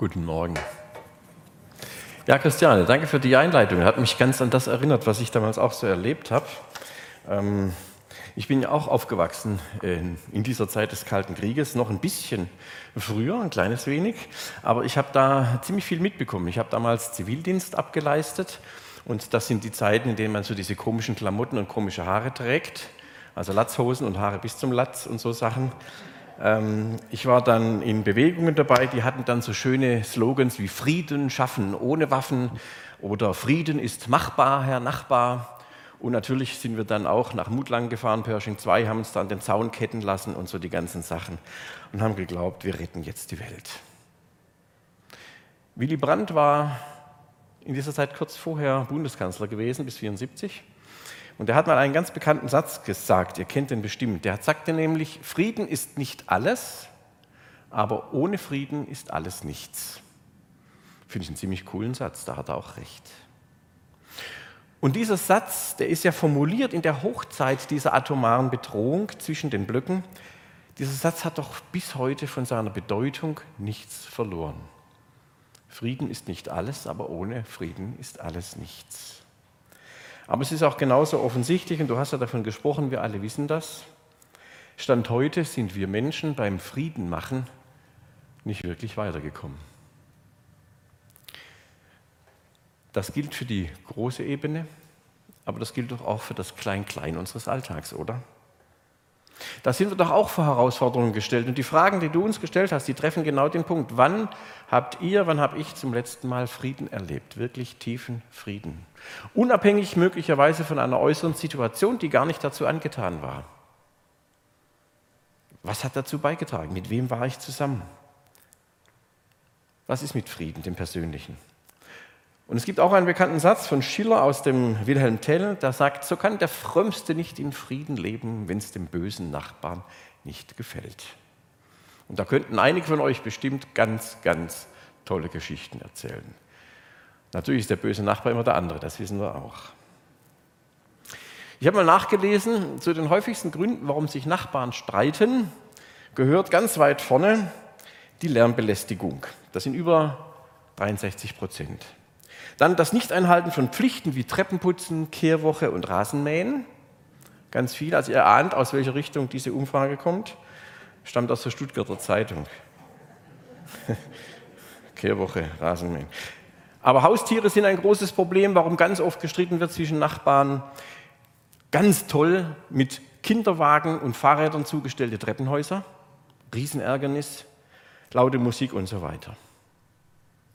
Guten Morgen. Ja, Christiane, danke für die Einleitung. Hat mich ganz an das erinnert, was ich damals auch so erlebt habe. Ähm, ich bin ja auch aufgewachsen in, in, dieser Zeit des Kalten Krieges, noch ein bisschen früher, ein kleines wenig, aber ich habe da ziemlich viel mitbekommen. Ich habe damals Zivildienst abgeleistet und das sind die Zeiten, in denen man so diese komischen Klamotten und komische Haare trägt, also Latzhosen und Haare bis zum Latz und so Sachen. Ähm, ich war dann in Bewegungen dabei, die hatten dann so schöne Slogans wie Frieden schaffen ohne Waffen oder Frieden ist machbar, Herr Nachbar. Und natürlich sind wir dann auch nach Mutlang gefahren, Pershing 2, haben uns dann den Zaun ketten lassen und so die ganzen Sachen und haben geglaubt, wir retten jetzt die Welt. Willy Brandt war in dieser Zeit kurz vorher Bundeskanzler gewesen, bis 1974. Und er hat mal einen ganz bekannten Satz gesagt, ihr kennt den bestimmt. Der sagte nämlich, Frieden ist nicht alles, aber ohne Frieden ist alles nichts. Finde ich einen ziemlich coolen Satz, da hat er auch recht. Und dieser Satz, der ist ja formuliert in der Hochzeit dieser atomaren Bedrohung zwischen den Blöcken. Dieser Satz hat doch bis heute von seiner Bedeutung nichts verloren. Frieden ist nicht alles, aber ohne Frieden ist alles nichts. Aber es ist auch genauso offensichtlich, und du hast ja davon gesprochen, wir alle wissen das. Stand heute sind wir Menschen beim Frieden machen nicht wirklich weitergekommen. Das gilt für die große Ebene, aber das gilt doch auch für das Klein-Klein unseres Alltags, oder? Da sind wir doch auch vor Herausforderungen gestellt. Und die Fragen, die du uns gestellt hast, die treffen genau den Punkt. Wann habt ihr, wann habe ich zum letzten Mal Frieden erlebt? Wirklich tiefen Frieden. Unabhängig möglicherweise von einer äußeren Situation, die gar nicht dazu angetan war. Was hat dazu beigetragen? Mit wem war ich zusammen? Was ist mit Frieden, dem Persönlichen? Und es gibt auch einen bekannten Satz von Schiller aus dem Wilhelm Tell, der sagt, so kann der Frömmste nicht in Frieden leben, wenn es dem bösen Nachbarn nicht gefällt. Und da könnten einige von euch bestimmt ganz, ganz tolle Geschichten erzählen. Natürlich ist der böse Nachbar immer der andere, das wissen wir auch. Ich habe mal nachgelesen, zu den häufigsten Gründen, warum sich Nachbarn streiten, gehört ganz weit vorne die Lärmbelästigung. Das sind über 63 Prozent. Dann das Nichteinhalten von Pflichten wie Treppenputzen, Kehrwoche und Rasenmähen. Ganz viel. Also ihr ahnt, aus welcher Richtung diese Umfrage kommt. Stammt aus der Stuttgarter Zeitung. Kehrwoche, Rasenmähen. Aber Haustiere sind ein großes Problem, warum ganz oft gestritten wird zwischen Nachbarn. Ganz toll mit Kinderwagen und Fahrrädern zugestellte Treppenhäuser. Riesenärgernis, laute Musik und so weiter.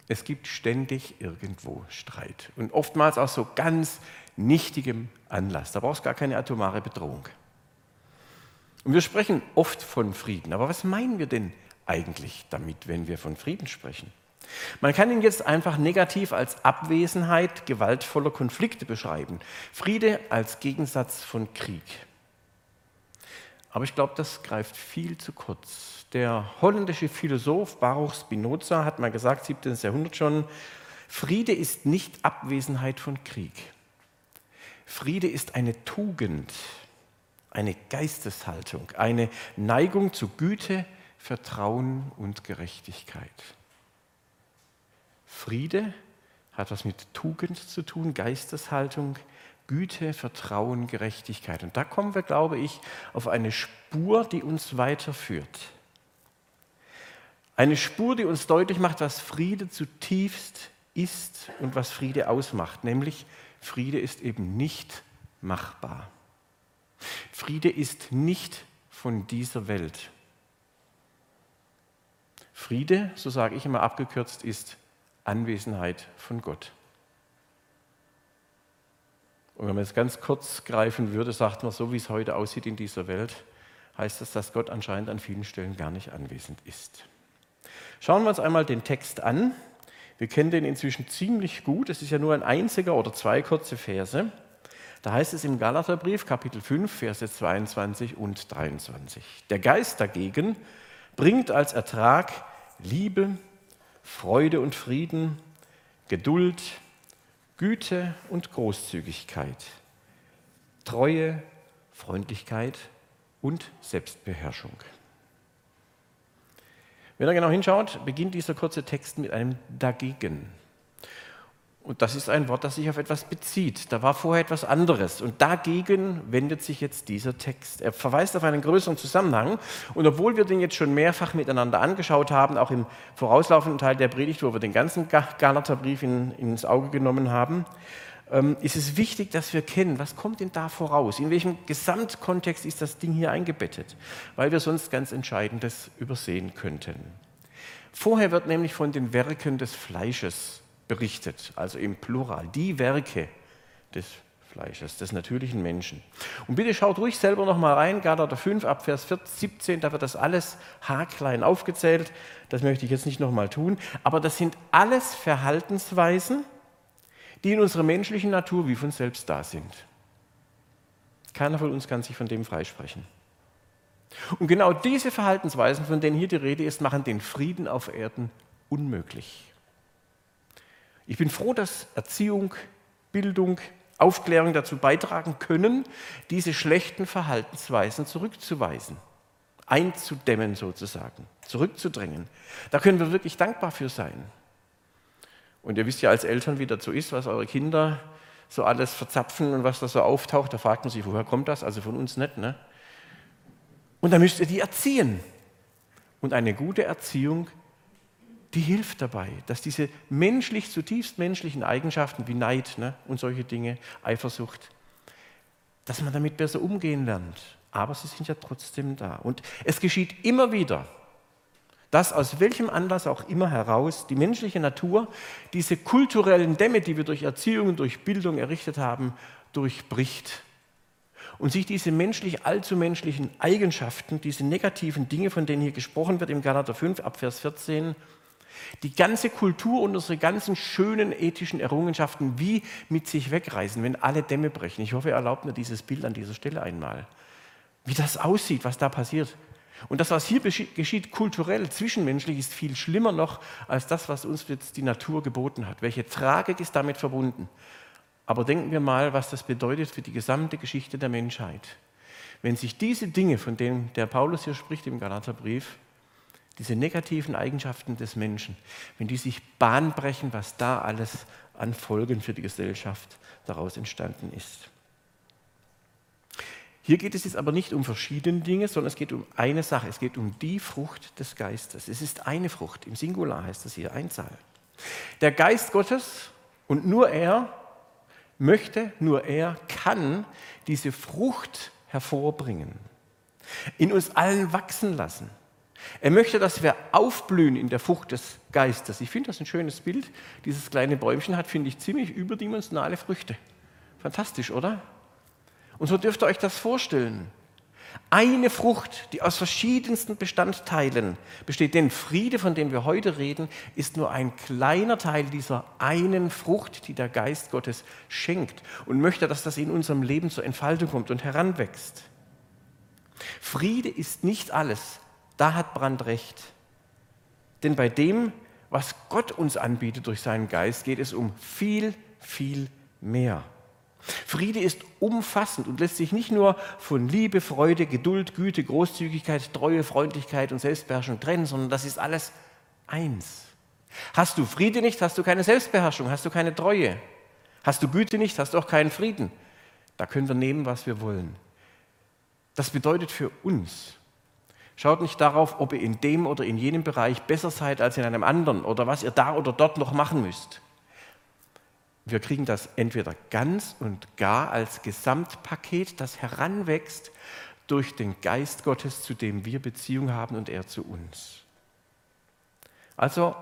Es gibt ständig irgendwo Streit und oftmals aus so ganz nichtigem Anlass. Da brauchst du gar keine atomare Bedrohung. Und wir sprechen oft von Frieden. Aber was meinen wir denn eigentlich damit, wenn wir von Frieden sprechen? Man kann ihn jetzt einfach negativ als Abwesenheit gewaltvoller Konflikte beschreiben. Friede als Gegensatz von Krieg. Aber ich glaube, das greift viel zu kurz. Der holländische Philosoph Baruch Spinoza hat mal gesagt, 17. Jahrhundert schon, Friede ist nicht Abwesenheit von Krieg. Friede ist eine Tugend, eine Geisteshaltung, eine Neigung zu Güte, Vertrauen und Gerechtigkeit. Friede hat was mit Tugend zu tun, Geisteshaltung, Güte, Vertrauen, Gerechtigkeit. Und da kommen wir, glaube ich, auf eine Spur, die uns weiterführt. Eine Spur, die uns deutlich macht, was Friede zutiefst ist und was Friede ausmacht, nämlich Friede ist eben nicht machbar. Friede ist nicht von dieser Welt. Friede, so sage ich immer abgekürzt, ist Anwesenheit von Gott. Und wenn man es ganz kurz greifen würde, sagt man, so wie es heute aussieht in dieser Welt, heißt das, dass Gott anscheinend an vielen Stellen gar nicht anwesend ist. Schauen wir uns einmal den Text an. Wir kennen den inzwischen ziemlich gut. Es ist ja nur ein einziger oder zwei kurze Verse. Da heißt es im Galaterbrief, Kapitel 5, Verse 22 und 23. Der Geist dagegen bringt als Ertrag Liebe, Freude und Frieden, Geduld, Güte und Großzügigkeit, Treue, Freundlichkeit und Selbstbeherrschung. Wenn ihr genau hinschaut, beginnt dieser kurze Text mit einem dagegen. Und das ist ein Wort, das sich auf etwas bezieht. Da war vorher etwas anderes. Und dagegen wendet sich jetzt dieser Text. Er verweist auf einen größeren Zusammenhang. Und obwohl wir den jetzt schon mehrfach miteinander angeschaut haben, auch im vorauslaufenden Teil der Predigt, wo wir den ganzen Galaterbrief in, ins Auge genommen haben, ähm, ist es wichtig, dass wir kennen, was kommt denn da voraus? In welchem Gesamtkontext ist das Ding hier eingebettet? Weil wir sonst ganz Entscheidendes übersehen könnten. Vorher wird nämlich von den Werken des Fleisches berichtet, also im Plural, die Werke des Fleisches, des natürlichen Menschen. Und bitte schaut ruhig selber noch mal rein, Galater 5 ab Vers 17, da wird das alles haarklein aufgezählt. Das möchte ich jetzt nicht noch mal tun, aber das sind alles Verhaltensweisen, die in unserer menschlichen Natur wie von selbst da sind. Keiner von uns kann sich von dem freisprechen. Und genau diese Verhaltensweisen, von denen hier die Rede ist, machen den Frieden auf Erden unmöglich. Ich bin froh, dass Erziehung, Bildung, Aufklärung dazu beitragen können, diese schlechten Verhaltensweisen zurückzuweisen, einzudämmen sozusagen, zurückzudrängen. Da können wir wirklich dankbar für sein. Und ihr wisst ja als Eltern, wie das so ist, was eure Kinder so alles verzapfen und was da so auftaucht. Da fragt man sich, woher kommt das? Also von uns nicht. Ne? Und dann müsst ihr die erziehen. Und eine gute Erziehung die hilft dabei, dass diese menschlich, zutiefst menschlichen Eigenschaften wie Neid ne, und solche Dinge, Eifersucht, dass man damit besser umgehen lernt. Aber sie sind ja trotzdem da. Und es geschieht immer wieder, dass aus welchem Anlass auch immer heraus die menschliche Natur diese kulturellen Dämme, die wir durch Erziehung durch Bildung errichtet haben, durchbricht. Und sich diese menschlich, allzu menschlichen Eigenschaften, diese negativen Dinge, von denen hier gesprochen wird im Galater 5 ab Vers 14, die ganze Kultur und unsere ganzen schönen ethischen Errungenschaften wie mit sich wegreißen, wenn alle Dämme brechen. Ich hoffe, ihr erlaubt mir dieses Bild an dieser Stelle einmal. Wie das aussieht, was da passiert. Und das, was hier geschieht, kulturell, zwischenmenschlich, ist viel schlimmer noch als das, was uns jetzt die Natur geboten hat. Welche Tragik ist damit verbunden? Aber denken wir mal, was das bedeutet für die gesamte Geschichte der Menschheit. Wenn sich diese Dinge, von denen der Paulus hier spricht im Galaterbrief, diese negativen Eigenschaften des Menschen, wenn die sich Bahn brechen, was da alles an Folgen für die Gesellschaft daraus entstanden ist. Hier geht es jetzt aber nicht um verschiedene Dinge, sondern es geht um eine Sache. Es geht um die Frucht des Geistes. Es ist eine Frucht. Im Singular heißt es hier Einzahl. Der Geist Gottes und nur er möchte, nur er kann diese Frucht hervorbringen, in uns allen wachsen lassen. Er möchte, dass wir aufblühen in der Frucht des Geistes. Ich finde das ein schönes Bild. Dieses kleine Bäumchen hat, finde ich, ziemlich überdimensionale Früchte. Fantastisch, oder? Und so dürft ihr euch das vorstellen. Eine Frucht, die aus verschiedensten Bestandteilen besteht. Denn Friede, von dem wir heute reden, ist nur ein kleiner Teil dieser einen Frucht, die der Geist Gottes schenkt und möchte, dass das in unserem Leben zur Entfaltung kommt und heranwächst. Friede ist nicht alles, da hat Brand recht. Denn bei dem, was Gott uns anbietet durch seinen Geist, geht es um viel, viel mehr. Friede ist umfassend und lässt sich nicht nur von Liebe, Freude, Geduld, Güte, Großzügigkeit, Treue, Freundlichkeit und Selbstbeherrschung trennen, sondern das ist alles eins. Hast du Friede nicht, hast du keine Selbstbeherrschung, hast du keine Treue. Hast du Güte nicht, hast du auch keinen Frieden. Da können wir nehmen, was wir wollen. Das bedeutet für uns, Schaut nicht darauf, ob ihr in dem oder in jenem Bereich besser seid als in einem anderen oder was ihr da oder dort noch machen müsst. Wir kriegen das entweder ganz und gar als Gesamtpaket, das heranwächst durch den Geist Gottes, zu dem wir Beziehung haben und er zu uns. Also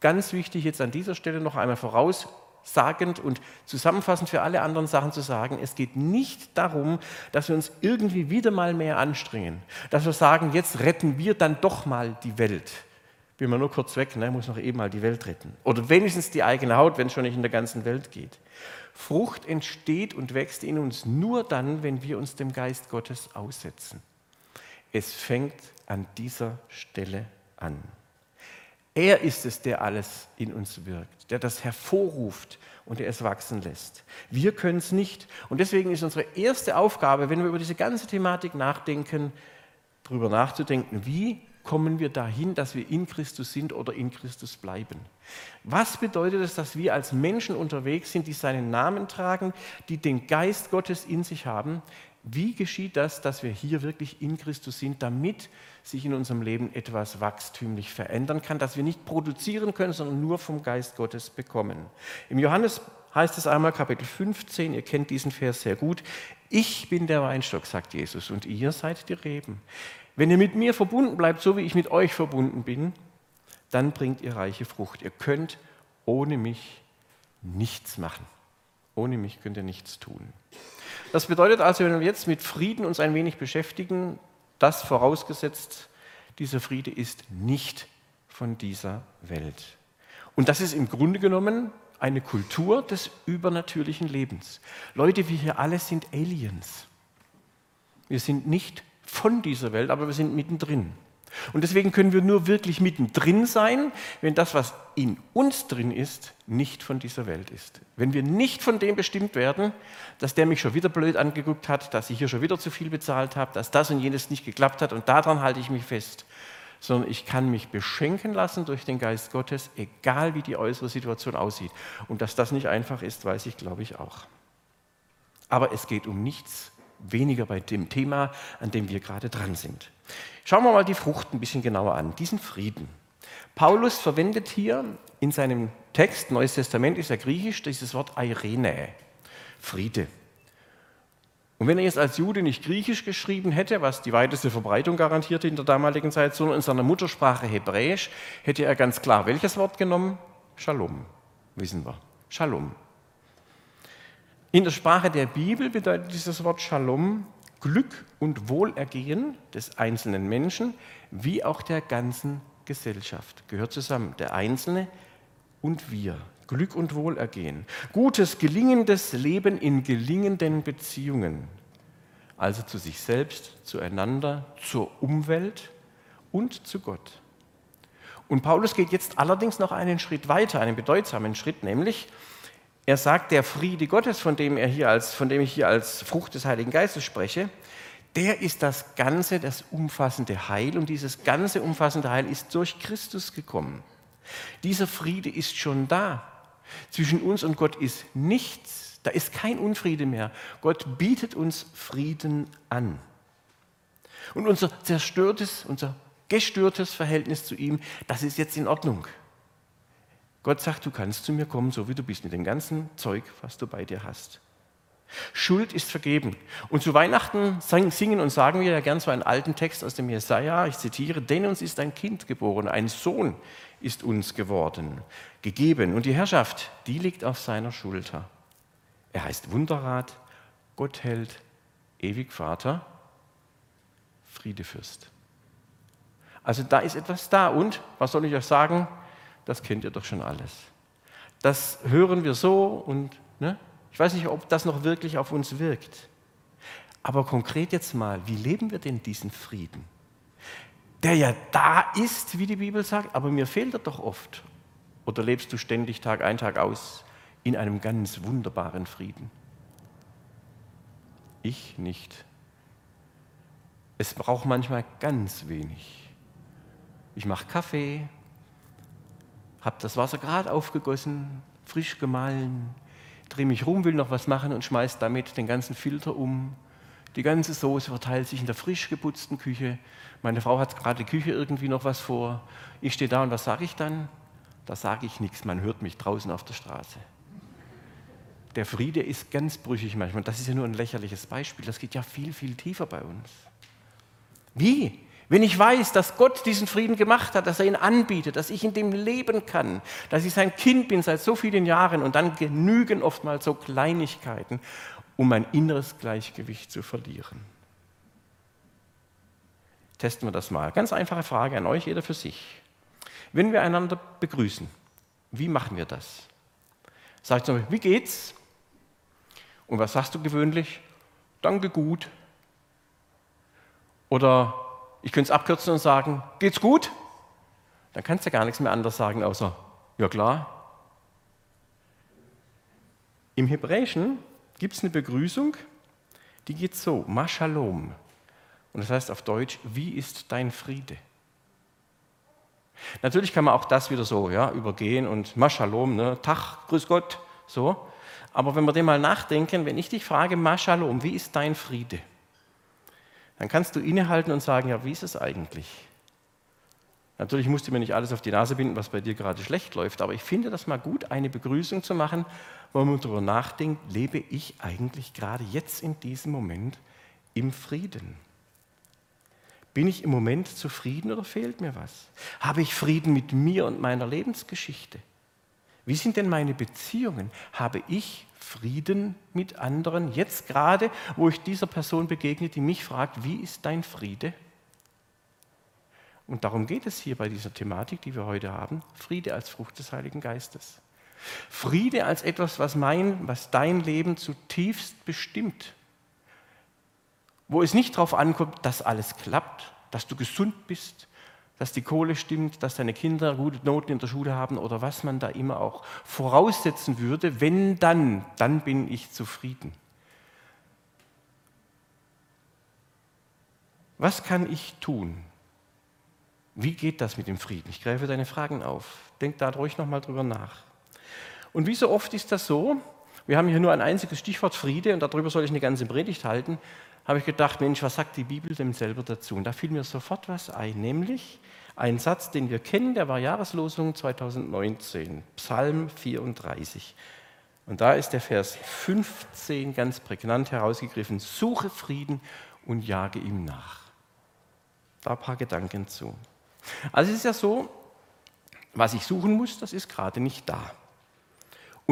ganz wichtig jetzt an dieser Stelle noch einmal voraus, sagend und zusammenfassend für alle anderen Sachen zu sagen, es geht nicht darum, dass wir uns irgendwie wieder mal mehr anstrengen, dass wir sagen, jetzt retten wir dann doch mal die Welt. Bin mal nur kurz weg, ne, muss noch eben mal die Welt retten. Oder wenigstens die eigene Haut, wenn es schon nicht in der ganzen Welt geht. Frucht entsteht und wächst in uns nur dann, wenn wir uns dem Geist Gottes aussetzen. Es fängt an dieser Stelle an. Er ist es, der alles in uns wirkt, der das hervorruft und der es wachsen lässt. Wir können es nicht. Und deswegen ist unsere erste Aufgabe, wenn wir über diese ganze Thematik nachdenken, darüber nachzudenken, wie kommen wir dahin, dass wir in Christus sind oder in Christus bleiben? Was bedeutet es, dass wir als Menschen unterwegs sind, die seinen Namen tragen, die den Geist Gottes in sich haben? Wie geschieht das, dass wir hier wirklich in Christus sind, damit sich in unserem Leben etwas wachstümlich verändern kann, dass wir nicht produzieren können, sondern nur vom Geist Gottes bekommen? Im Johannes heißt es einmal Kapitel 15, ihr kennt diesen Vers sehr gut, ich bin der Weinstock, sagt Jesus, und ihr seid die Reben. Wenn ihr mit mir verbunden bleibt, so wie ich mit euch verbunden bin, dann bringt ihr reiche Frucht. Ihr könnt ohne mich nichts machen. Ohne mich könnt ihr nichts tun. Das bedeutet also, wenn wir jetzt mit Frieden uns ein wenig beschäftigen, das vorausgesetzt, dieser Friede ist nicht von dieser Welt. Und das ist im Grunde genommen eine Kultur des übernatürlichen Lebens. Leute, wir hier alle sind Aliens. Wir sind nicht von dieser Welt, aber wir sind mittendrin. Und deswegen können wir nur wirklich mittendrin sein, wenn das, was in uns drin ist, nicht von dieser Welt ist. Wenn wir nicht von dem bestimmt werden, dass der mich schon wieder blöd angeguckt hat, dass ich hier schon wieder zu viel bezahlt habe, dass das und jenes nicht geklappt hat und daran halte ich mich fest, sondern ich kann mich beschenken lassen durch den Geist Gottes, egal wie die äußere Situation aussieht. Und dass das nicht einfach ist, weiß ich, glaube ich, auch. Aber es geht um nichts weniger bei dem Thema, an dem wir gerade dran sind. Schauen wir mal die Frucht ein bisschen genauer an, diesen Frieden. Paulus verwendet hier in seinem Text, Neues Testament ist ja griechisch, dieses Wort Eirene, Friede. Und wenn er jetzt als Jude nicht griechisch geschrieben hätte, was die weiteste Verbreitung garantierte in der damaligen Zeit, sondern in seiner Muttersprache Hebräisch, hätte er ganz klar welches Wort genommen? Shalom, wissen wir. Shalom. In der Sprache der Bibel bedeutet dieses Wort Shalom Glück und Wohlergehen des einzelnen Menschen wie auch der ganzen Gesellschaft. Gehört zusammen, der Einzelne und wir. Glück und Wohlergehen. Gutes, gelingendes Leben in gelingenden Beziehungen. Also zu sich selbst, zueinander, zur Umwelt und zu Gott. Und Paulus geht jetzt allerdings noch einen Schritt weiter, einen bedeutsamen Schritt, nämlich er sagt, der Friede Gottes, von dem, er hier als, von dem ich hier als Frucht des Heiligen Geistes spreche, der ist das ganze, das umfassende Heil und dieses ganze umfassende Heil ist durch Christus gekommen. Dieser Friede ist schon da. Zwischen uns und Gott ist nichts, da ist kein Unfriede mehr. Gott bietet uns Frieden an. Und unser zerstörtes, unser gestörtes Verhältnis zu ihm, das ist jetzt in Ordnung. Gott sagt, du kannst zu mir kommen, so wie du bist, mit dem ganzen Zeug, was du bei dir hast. Schuld ist vergeben. Und zu Weihnachten singen und sagen wir ja gern so einen alten Text aus dem Jesaja, ich zitiere, denn uns ist ein Kind geboren, ein Sohn ist uns geworden, gegeben. Und die Herrschaft, die liegt auf seiner Schulter. Er heißt Wunderrat, Gott hält, ewig Vater, Friedefürst. Also da ist etwas da. Und, was soll ich euch sagen? Das kennt ihr doch schon alles. Das hören wir so und ne? ich weiß nicht, ob das noch wirklich auf uns wirkt. Aber konkret jetzt mal, wie leben wir denn diesen Frieden? Der ja da ist, wie die Bibel sagt, aber mir fehlt er doch oft. Oder lebst du ständig Tag ein, Tag aus in einem ganz wunderbaren Frieden? Ich nicht. Es braucht manchmal ganz wenig. Ich mache Kaffee, habe das Wasser gerade aufgegossen, frisch gemahlen, drehe mich rum, will noch was machen und schmeiße damit den ganzen Filter um. Die ganze Soße verteilt sich in der frisch geputzten Küche. Meine Frau hat gerade die Küche irgendwie noch was vor. Ich stehe da und was sage ich dann? Da sage ich nichts, man hört mich draußen auf der Straße. Der Friede ist ganz brüchig manchmal. Das ist ja nur ein lächerliches Beispiel. Das geht ja viel, viel tiefer bei uns. Wie? Wenn ich weiß, dass Gott diesen Frieden gemacht hat, dass er ihn anbietet, dass ich in dem leben kann, dass ich sein Kind bin seit so vielen Jahren und dann genügen oftmals so Kleinigkeiten, um mein inneres Gleichgewicht zu verlieren. Testen wir das mal. Ganz einfache Frage an euch, jeder für sich. Wenn wir einander begrüßen, wie machen wir das? Sagt zum Beispiel, wie geht's? Und was sagst du gewöhnlich? Danke gut. Oder ich könnte es abkürzen und sagen, geht's gut? Dann kannst du gar nichts mehr anderes sagen, außer, ja klar. Im Hebräischen gibt es eine Begrüßung, die geht so, Mashalom. Und das heißt auf Deutsch, wie ist dein Friede? Natürlich kann man auch das wieder so ja, übergehen und Maschalom, ne, Tag, grüß Gott, so. Aber wenn wir dem mal nachdenken, wenn ich dich frage, Maschalom, wie ist dein Friede? Dann kannst du innehalten und sagen, ja, wie ist es eigentlich? Natürlich musst du mir nicht alles auf die Nase binden, was bei dir gerade schlecht läuft, aber ich finde das mal gut, eine Begrüßung zu machen, wo man darüber nachdenkt, lebe ich eigentlich gerade jetzt in diesem Moment im Frieden? Bin ich im Moment zufrieden oder fehlt mir was? Habe ich Frieden mit mir und meiner Lebensgeschichte? Wie sind denn meine Beziehungen? Habe ich Frieden mit anderen jetzt gerade, wo ich dieser Person begegne, die mich fragt, wie ist dein Friede? Und darum geht es hier bei dieser Thematik, die wir heute haben, Friede als Frucht des Heiligen Geistes. Friede als etwas, was mein, was dein Leben zutiefst bestimmt. Wo es nicht darauf ankommt, dass alles klappt, dass du gesund bist, dass die Kohle stimmt, dass deine Kinder gute Noten in der Schule haben oder was man da immer auch voraussetzen würde, wenn dann, dann bin ich zufrieden. Was kann ich tun? Wie geht das mit dem Frieden? Ich greife deine Fragen auf. Denk da ruhig nochmal drüber nach. Und wie so oft ist das so, wir haben hier nur ein einziges Stichwort Friede und darüber soll ich eine ganze Predigt halten, habe ich gedacht, Mensch, was sagt die Bibel denn selber dazu? Und da fiel mir sofort was ein, nämlich ein Satz, den wir kennen, der war Jahreslosung 2019, Psalm 34. Und da ist der Vers 15 ganz prägnant herausgegriffen, suche Frieden und jage ihm nach. Da ein paar Gedanken zu. Also es ist ja so, was ich suchen muss, das ist gerade nicht da.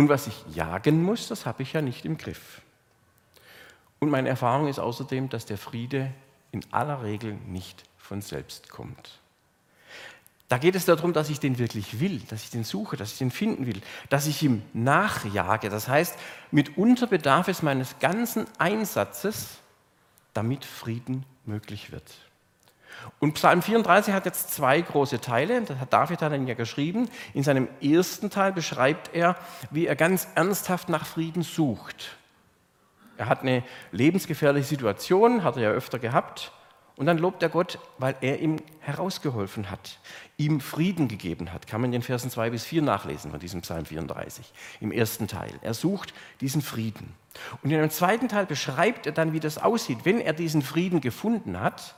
Und was ich jagen muss, das habe ich ja nicht im Griff. Und meine Erfahrung ist außerdem, dass der Friede in aller Regel nicht von selbst kommt. Da geht es darum, dass ich den wirklich will, dass ich den suche, dass ich den finden will, dass ich ihm nachjage. Das heißt, mitunter bedarf es meines ganzen Einsatzes, damit Frieden möglich wird. Und Psalm 34 hat jetzt zwei große Teile. Das hat David dann ja geschrieben. In seinem ersten Teil beschreibt er, wie er ganz ernsthaft nach Frieden sucht. Er hat eine lebensgefährliche Situation, hat er ja öfter gehabt. Und dann lobt er Gott, weil er ihm herausgeholfen hat, ihm Frieden gegeben hat. Kann man in den Versen 2 bis 4 nachlesen von diesem Psalm 34, im ersten Teil. Er sucht diesen Frieden. Und in einem zweiten Teil beschreibt er dann, wie das aussieht, wenn er diesen Frieden gefunden hat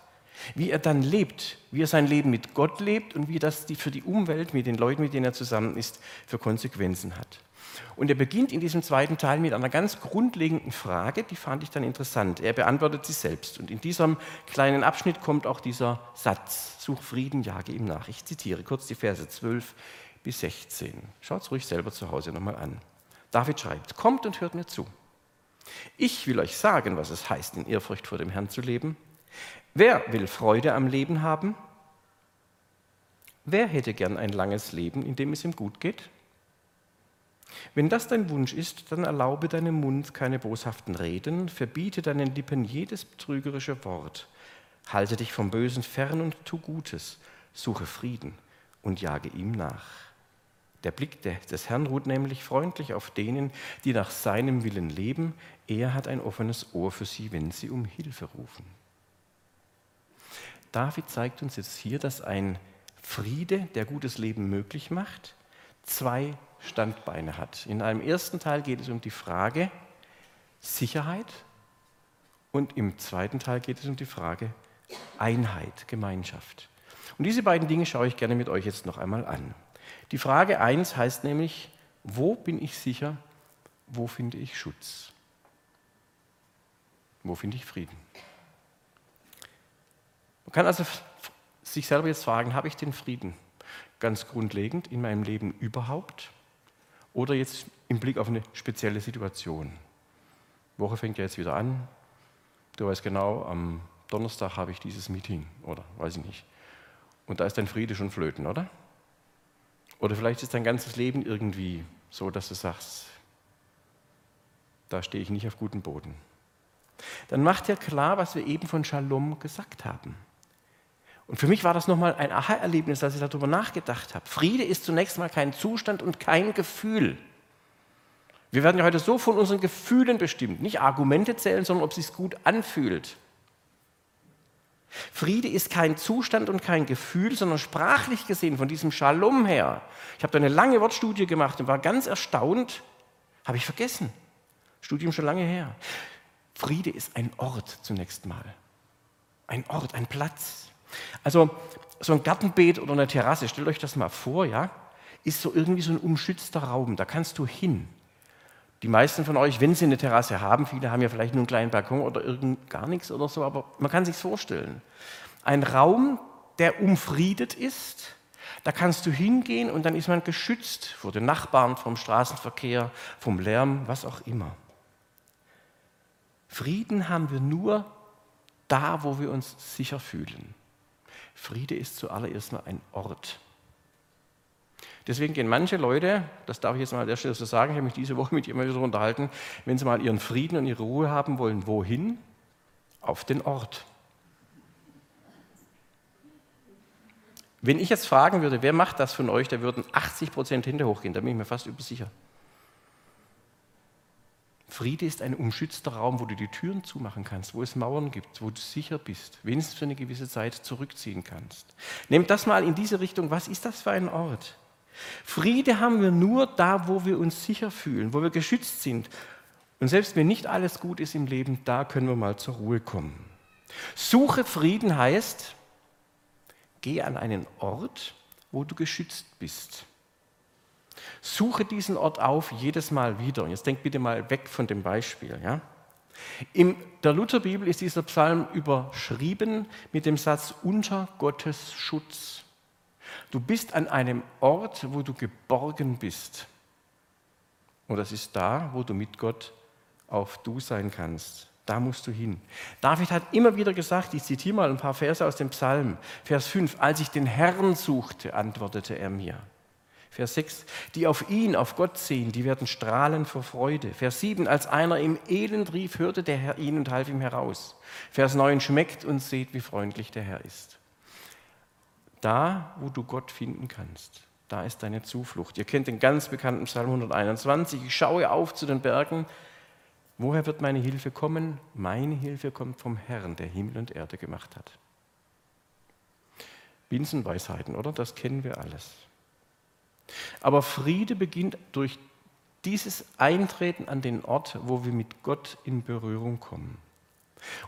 wie er dann lebt, wie er sein Leben mit Gott lebt und wie das für die Umwelt, mit den Leuten, mit denen er zusammen ist, für Konsequenzen hat. Und er beginnt in diesem zweiten Teil mit einer ganz grundlegenden Frage, die fand ich dann interessant. Er beantwortet sie selbst. Und in diesem kleinen Abschnitt kommt auch dieser Satz, such Frieden, jage ihm nach. Ich zitiere kurz die Verse 12 bis 16. Schaut es ruhig selber zu Hause nochmal an. David schreibt, kommt und hört mir zu. Ich will euch sagen, was es heißt, in Ehrfurcht vor dem Herrn zu leben. Wer will Freude am Leben haben? Wer hätte gern ein langes Leben, in dem es ihm gut geht? Wenn das dein Wunsch ist, dann erlaube deinem Mund keine boshaften Reden, verbiete deinen Lippen jedes betrügerische Wort. Halte dich vom Bösen fern und tu Gutes, suche Frieden und jage ihm nach. Der Blick des Herrn ruht nämlich freundlich auf denen, die nach seinem Willen leben. Er hat ein offenes Ohr für sie, wenn sie um Hilfe rufen. David zeigt uns jetzt hier, dass ein Friede, der gutes Leben möglich macht, zwei Standbeine hat. In einem ersten Teil geht es um die Frage Sicherheit und im zweiten Teil geht es um die Frage Einheit, Gemeinschaft. Und diese beiden Dinge schaue ich gerne mit euch jetzt noch einmal an. Die Frage 1 heißt nämlich, wo bin ich sicher, wo finde ich Schutz? Wo finde ich Frieden? Man kann also sich selber jetzt fragen, habe ich den Frieden ganz grundlegend in meinem Leben überhaupt oder jetzt im Blick auf eine spezielle Situation? Die Woche fängt ja jetzt wieder an. Du weißt genau, am Donnerstag habe ich dieses Meeting oder weiß ich nicht. Und da ist dein Friede schon flöten, oder? Oder vielleicht ist dein ganzes Leben irgendwie so, dass du sagst, da stehe ich nicht auf gutem Boden. Dann macht ja klar, was wir eben von Shalom gesagt haben. Und für mich war das nochmal ein Aha-Erlebnis, als ich darüber nachgedacht habe. Friede ist zunächst mal kein Zustand und kein Gefühl. Wir werden ja heute so von unseren Gefühlen bestimmt. Nicht Argumente zählen, sondern ob es sich gut anfühlt. Friede ist kein Zustand und kein Gefühl, sondern sprachlich gesehen von diesem Shalom her. Ich habe da eine lange Wortstudie gemacht und war ganz erstaunt, habe ich vergessen. Studium schon lange her. Friede ist ein Ort zunächst mal. Ein Ort, ein Platz. Also so ein Gartenbeet oder eine Terrasse, stellt euch das mal vor, ja, ist so irgendwie so ein umschützter Raum, da kannst du hin. Die meisten von euch, wenn sie eine Terrasse haben, viele haben ja vielleicht nur einen kleinen Balkon oder irgend gar nichts oder so, aber man kann sich vorstellen. Ein Raum, der umfriedet ist, da kannst du hingehen und dann ist man geschützt vor den Nachbarn, vom Straßenverkehr, vom Lärm, was auch immer. Frieden haben wir nur da, wo wir uns sicher fühlen. Friede ist zuallererst mal ein Ort. Deswegen gehen manche Leute, das darf ich jetzt mal an der Stelle so sagen, ich habe mich diese Woche mit jemandem darüber unterhalten, wenn sie mal ihren Frieden und ihre Ruhe haben wollen, wohin? Auf den Ort. Wenn ich jetzt fragen würde, wer macht das von euch, da würden 80 Prozent hinter hochgehen, da bin ich mir fast übersicher. Friede ist ein umschützter Raum, wo du die Türen zumachen kannst, wo es Mauern gibt, wo du sicher bist, wenigstens für eine gewisse Zeit zurückziehen kannst. Nehmt das mal in diese Richtung. Was ist das für ein Ort? Friede haben wir nur da, wo wir uns sicher fühlen, wo wir geschützt sind. Und selbst wenn nicht alles gut ist im Leben, da können wir mal zur Ruhe kommen. Suche Frieden heißt, geh an einen Ort, wo du geschützt bist. Suche diesen Ort auf jedes Mal wieder. Jetzt denk bitte mal weg von dem Beispiel. Ja? In der Lutherbibel ist dieser Psalm überschrieben mit dem Satz unter Gottes Schutz. Du bist an einem Ort, wo du geborgen bist. Und das ist da, wo du mit Gott auf Du sein kannst. Da musst du hin. David hat immer wieder gesagt, ich zitiere mal ein paar Verse aus dem Psalm, Vers 5, als ich den Herrn suchte, antwortete er mir. Vers 6, die auf ihn, auf Gott sehen, die werden strahlen vor Freude. Vers 7, als einer im Elend rief, hörte der Herr ihn und half ihm heraus. Vers 9, schmeckt und seht, wie freundlich der Herr ist. Da, wo du Gott finden kannst, da ist deine Zuflucht. Ihr kennt den ganz bekannten Psalm 121. Ich schaue auf zu den Bergen. Woher wird meine Hilfe kommen? Meine Hilfe kommt vom Herrn, der Himmel und Erde gemacht hat. Binsenweisheiten, oder? Das kennen wir alles. Aber Friede beginnt durch dieses Eintreten an den Ort, wo wir mit Gott in Berührung kommen.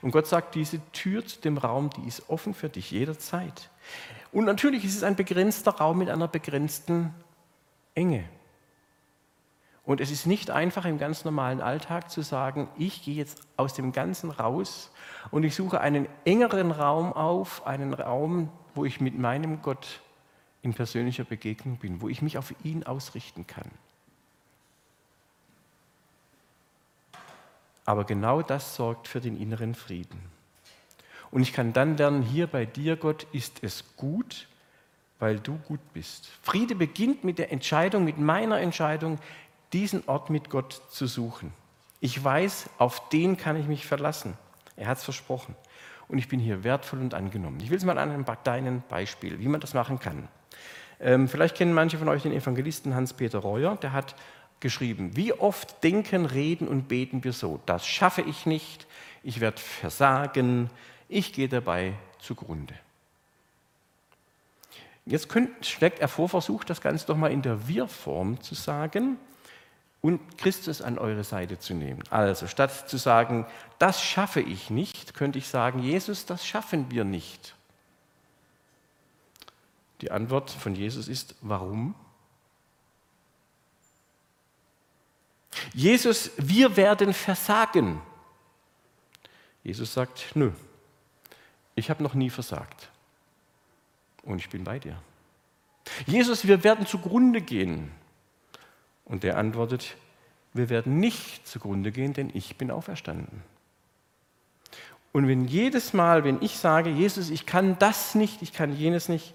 Und Gott sagt, diese Tür zu dem Raum, die ist offen für dich jederzeit. Und natürlich ist es ein begrenzter Raum mit einer begrenzten Enge. Und es ist nicht einfach im ganz normalen Alltag zu sagen, ich gehe jetzt aus dem Ganzen raus und ich suche einen engeren Raum auf, einen Raum, wo ich mit meinem Gott in persönlicher Begegnung bin, wo ich mich auf ihn ausrichten kann. Aber genau das sorgt für den inneren Frieden. Und ich kann dann lernen, hier bei dir, Gott, ist es gut, weil du gut bist. Friede beginnt mit der Entscheidung, mit meiner Entscheidung, diesen Ort mit Gott zu suchen. Ich weiß, auf den kann ich mich verlassen. Er hat es versprochen. Und ich bin hier wertvoll und angenommen. Ich will es mal an einem kleinen Beispiel, wie man das machen kann. Ähm, vielleicht kennen manche von euch den Evangelisten Hans-Peter Reuer, der hat geschrieben, wie oft denken, reden und beten wir so, das schaffe ich nicht, ich werde versagen, ich gehe dabei zugrunde. Jetzt könnt, schlägt er vor, versucht das Ganze doch mal in der Wir-Form zu sagen und Christus an eure Seite zu nehmen. Also statt zu sagen, das schaffe ich nicht, könnte ich sagen, Jesus, das schaffen wir nicht. Die Antwort von Jesus ist, warum? Jesus, wir werden versagen. Jesus sagt, nö, ich habe noch nie versagt und ich bin bei dir. Jesus, wir werden zugrunde gehen. Und der antwortet, wir werden nicht zugrunde gehen, denn ich bin auferstanden. Und wenn jedes Mal, wenn ich sage, Jesus, ich kann das nicht, ich kann jenes nicht,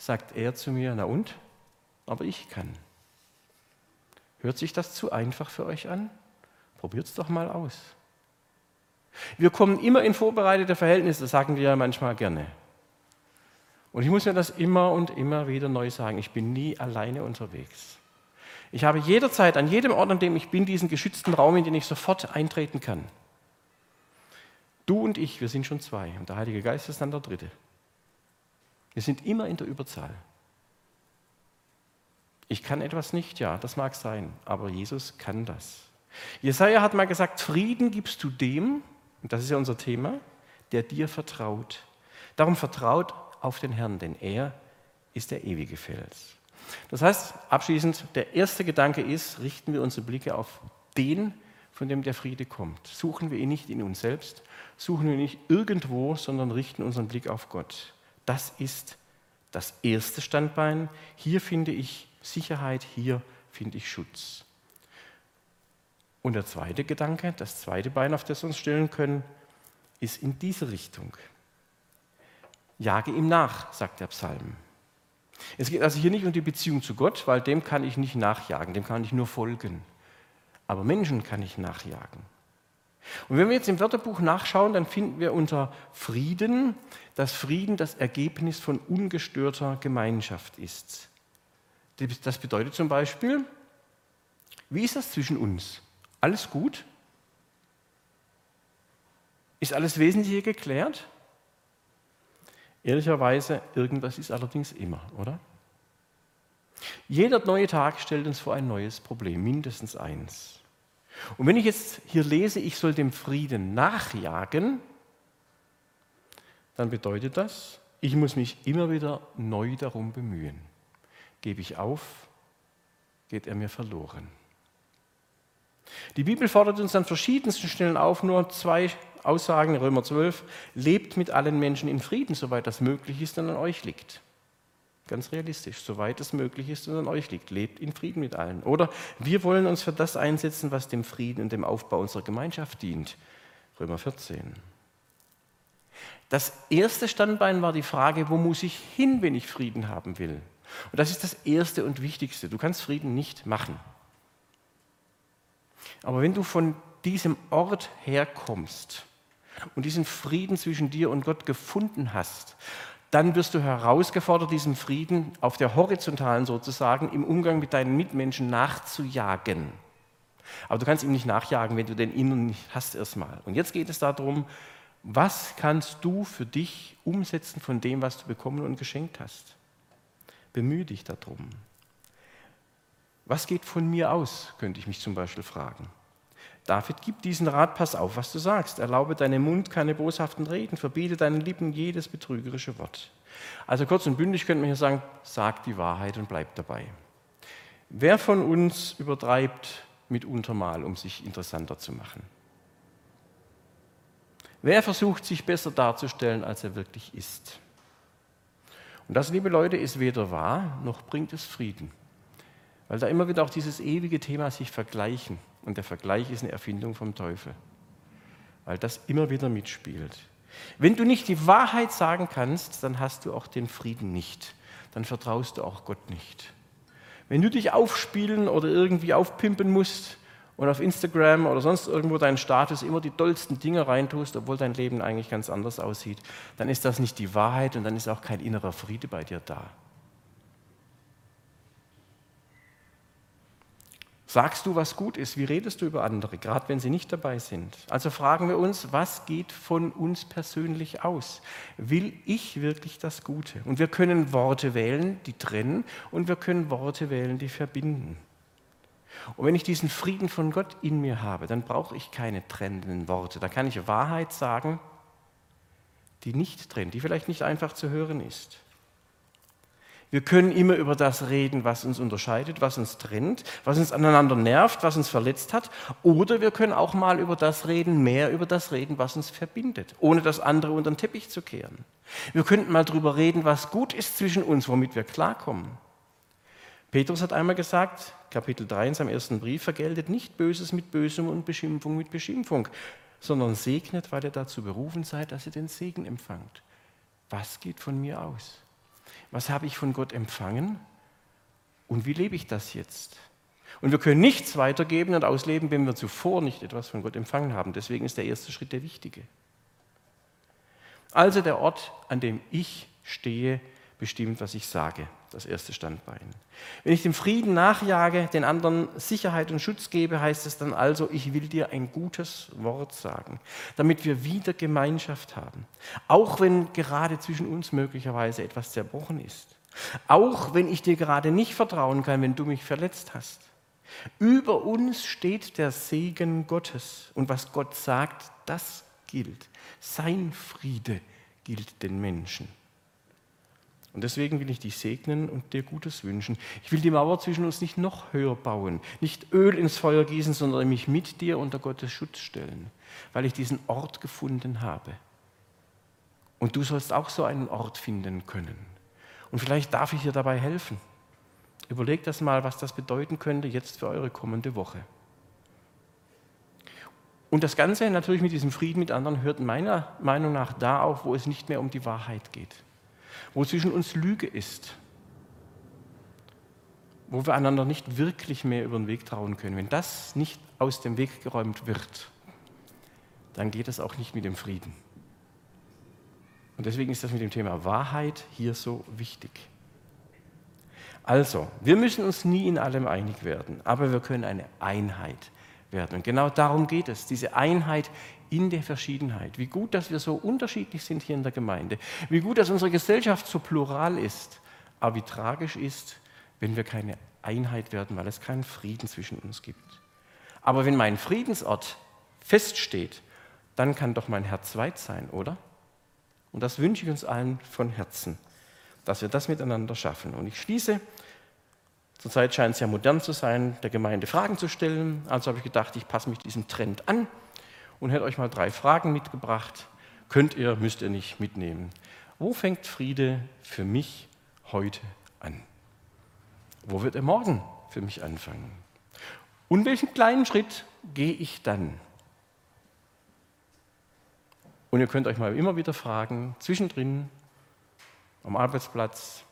sagt er zu mir, na und? Aber ich kann. Hört sich das zu einfach für euch an? Probiert es doch mal aus. Wir kommen immer in vorbereitete Verhältnisse, sagen wir ja manchmal gerne. Und ich muss mir das immer und immer wieder neu sagen. Ich bin nie alleine unterwegs. Ich habe jederzeit, an jedem Ort, an dem ich bin, diesen geschützten Raum, in den ich sofort eintreten kann. Du und ich, wir sind schon zwei und der Heilige Geist ist dann der dritte. Wir sind immer in der Überzahl. Ich kann etwas nicht, ja, das mag sein, aber Jesus kann das. Jesaja hat mal gesagt: Frieden gibst du dem, und das ist ja unser Thema, der dir vertraut. Darum vertraut auf den Herrn, denn er ist der ewige Fels. Das heißt, abschließend, der erste Gedanke ist, richten wir unsere Blicke auf den, von dem der Friede kommt. Suchen wir ihn nicht in uns selbst, suchen wir ihn nicht irgendwo, sondern richten unseren Blick auf Gott. Das ist das erste Standbein. Hier finde ich Sicherheit, hier finde ich Schutz. Und der zweite Gedanke, das zweite Bein, auf das wir uns stellen können, ist in diese Richtung. Jage ihm nach, sagt der Psalm. Es geht also hier nicht um die Beziehung zu Gott, weil dem kann ich nicht nachjagen, dem kann ich nur folgen. Aber Menschen kann ich nachjagen. Und wenn wir jetzt im Wörterbuch nachschauen, dann finden wir unter Frieden, dass Frieden das Ergebnis von ungestörter Gemeinschaft ist. Das bedeutet zum Beispiel, wie ist das zwischen uns? Alles gut? Ist alles Wesentliche geklärt? Ehrlicherweise, irgendwas ist allerdings immer, oder? Jeder neue Tag stellt uns vor ein neues Problem, mindestens eins. Und wenn ich jetzt hier lese, ich soll dem Frieden nachjagen, dann bedeutet das, ich muss mich immer wieder neu darum bemühen. Gebe ich auf, geht er mir verloren. Die Bibel fordert uns an verschiedensten Stellen auf, nur zwei Aussagen, Römer 12, lebt mit allen Menschen in Frieden, soweit das möglich ist und an euch liegt. Ganz realistisch, soweit es möglich ist und an euch liegt. Lebt in Frieden mit allen. Oder wir wollen uns für das einsetzen, was dem Frieden und dem Aufbau unserer Gemeinschaft dient. Römer 14. Das erste Standbein war die Frage, wo muss ich hin, wenn ich Frieden haben will? Und das ist das erste und wichtigste. Du kannst Frieden nicht machen. Aber wenn du von diesem Ort herkommst und diesen Frieden zwischen dir und Gott gefunden hast, dann wirst du herausgefordert, diesem Frieden auf der horizontalen sozusagen im Umgang mit deinen Mitmenschen nachzujagen. Aber du kannst ihm nicht nachjagen, wenn du den Innen nicht hast erstmal. Und jetzt geht es darum, was kannst du für dich umsetzen von dem, was du bekommen und geschenkt hast? Bemühe dich darum. Was geht von mir aus, könnte ich mich zum Beispiel fragen. David gibt diesen Rat, pass auf, was du sagst. Erlaube deinem Mund keine boshaften Reden, verbiete deinen Lippen jedes betrügerische Wort. Also kurz und bündig könnte man hier sagen, sag die Wahrheit und bleib dabei. Wer von uns übertreibt mitunter mal, um sich interessanter zu machen? Wer versucht, sich besser darzustellen, als er wirklich ist? Und das, liebe Leute, ist weder wahr, noch bringt es Frieden. Weil da immer wieder auch dieses ewige Thema sich vergleichen. Und der Vergleich ist eine Erfindung vom Teufel. Weil das immer wieder mitspielt. Wenn du nicht die Wahrheit sagen kannst, dann hast du auch den Frieden nicht. Dann vertraust du auch Gott nicht. Wenn du dich aufspielen oder irgendwie aufpimpen musst, und auf Instagram oder sonst irgendwo deinen Status immer die dollsten Dinge reintust, obwohl dein Leben eigentlich ganz anders aussieht, dann ist das nicht die Wahrheit und dann ist auch kein innerer Friede bei dir da. Sagst du, was gut ist? Wie redest du über andere, gerade wenn sie nicht dabei sind? Also fragen wir uns, was geht von uns persönlich aus? Will ich wirklich das Gute? Und wir können Worte wählen, die trennen, und wir können Worte wählen, die verbinden. Und wenn ich diesen Frieden von Gott in mir habe, dann brauche ich keine trennenden Worte. Da kann ich Wahrheit sagen, die nicht trennt, die vielleicht nicht einfach zu hören ist. Wir können immer über das reden, was uns unterscheidet, was uns trennt, was uns aneinander nervt, was uns verletzt hat. Oder wir können auch mal über das reden, mehr über das reden, was uns verbindet, ohne das andere unter den Teppich zu kehren. Wir könnten mal darüber reden, was gut ist zwischen uns, womit wir klarkommen. Petrus hat einmal gesagt, Kapitel 3 in seinem ersten Brief, vergeltet nicht Böses mit Bösem und Beschimpfung mit Beschimpfung, sondern segnet, weil ihr dazu berufen seid, dass ihr den Segen empfangt. Was geht von mir aus? Was habe ich von Gott empfangen? Und wie lebe ich das jetzt? Und wir können nichts weitergeben und ausleben, wenn wir zuvor nicht etwas von Gott empfangen haben. Deswegen ist der erste Schritt der wichtige. Also der Ort, an dem ich stehe, bestimmt, was ich sage. Das erste Standbein. Wenn ich dem Frieden nachjage, den anderen Sicherheit und Schutz gebe, heißt es dann also, ich will dir ein gutes Wort sagen, damit wir wieder Gemeinschaft haben. Auch wenn gerade zwischen uns möglicherweise etwas zerbrochen ist. Auch wenn ich dir gerade nicht vertrauen kann, wenn du mich verletzt hast. Über uns steht der Segen Gottes. Und was Gott sagt, das gilt. Sein Friede gilt den Menschen. Und deswegen will ich dich segnen und dir Gutes wünschen. Ich will die Mauer zwischen uns nicht noch höher bauen, nicht Öl ins Feuer gießen, sondern mich mit dir unter Gottes Schutz stellen, weil ich diesen Ort gefunden habe. Und du sollst auch so einen Ort finden können. Und vielleicht darf ich dir dabei helfen. Überlegt das mal, was das bedeuten könnte jetzt für eure kommende Woche. Und das Ganze natürlich mit diesem Frieden mit anderen hört meiner Meinung nach da auf, wo es nicht mehr um die Wahrheit geht, wo zwischen uns Lüge ist, wo wir einander nicht wirklich mehr über den Weg trauen können. Wenn das nicht aus dem Weg geräumt wird, dann geht es auch nicht mit dem Frieden. Und deswegen ist das mit dem Thema Wahrheit hier so wichtig. Also, wir müssen uns nie in allem einig werden, aber wir können eine Einheit werden. Und genau darum geht es, diese Einheit in der Verschiedenheit. Wie gut, dass wir so unterschiedlich sind hier in der Gemeinde. Wie gut, dass unsere Gesellschaft so plural ist. Aber wie tragisch ist, wenn wir keine Einheit werden, weil es keinen Frieden zwischen uns gibt. Aber wenn mein Friedensort feststeht, dann kann doch mein Herz weit sein, oder? Und das wünsche ich uns allen von Herzen, dass wir das miteinander schaffen. Und ich schließe Zurzeit scheint es ja modern zu sein, der Gemeinde Fragen zu stellen. Also habe ich gedacht, ich passe mich diesem Trend an und hätte euch mal drei Fragen mitgebracht. Könnt ihr, müsst ihr nicht mitnehmen. Wo fängt Friede für mich heute an? Wo wird er morgen für mich anfangen? Und welchen kleinen Schritt gehe ich dann? Und ihr könnt euch mal immer wieder fragen, zwischendrin, am Arbeitsplatz,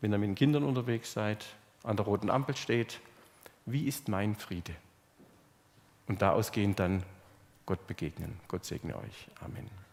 wenn ihr mit den Kindern unterwegs seid, an der roten Ampel steht, wie ist mein Friede? Und da ausgehend dann Gott begegnen. Gott segne euch. Amen.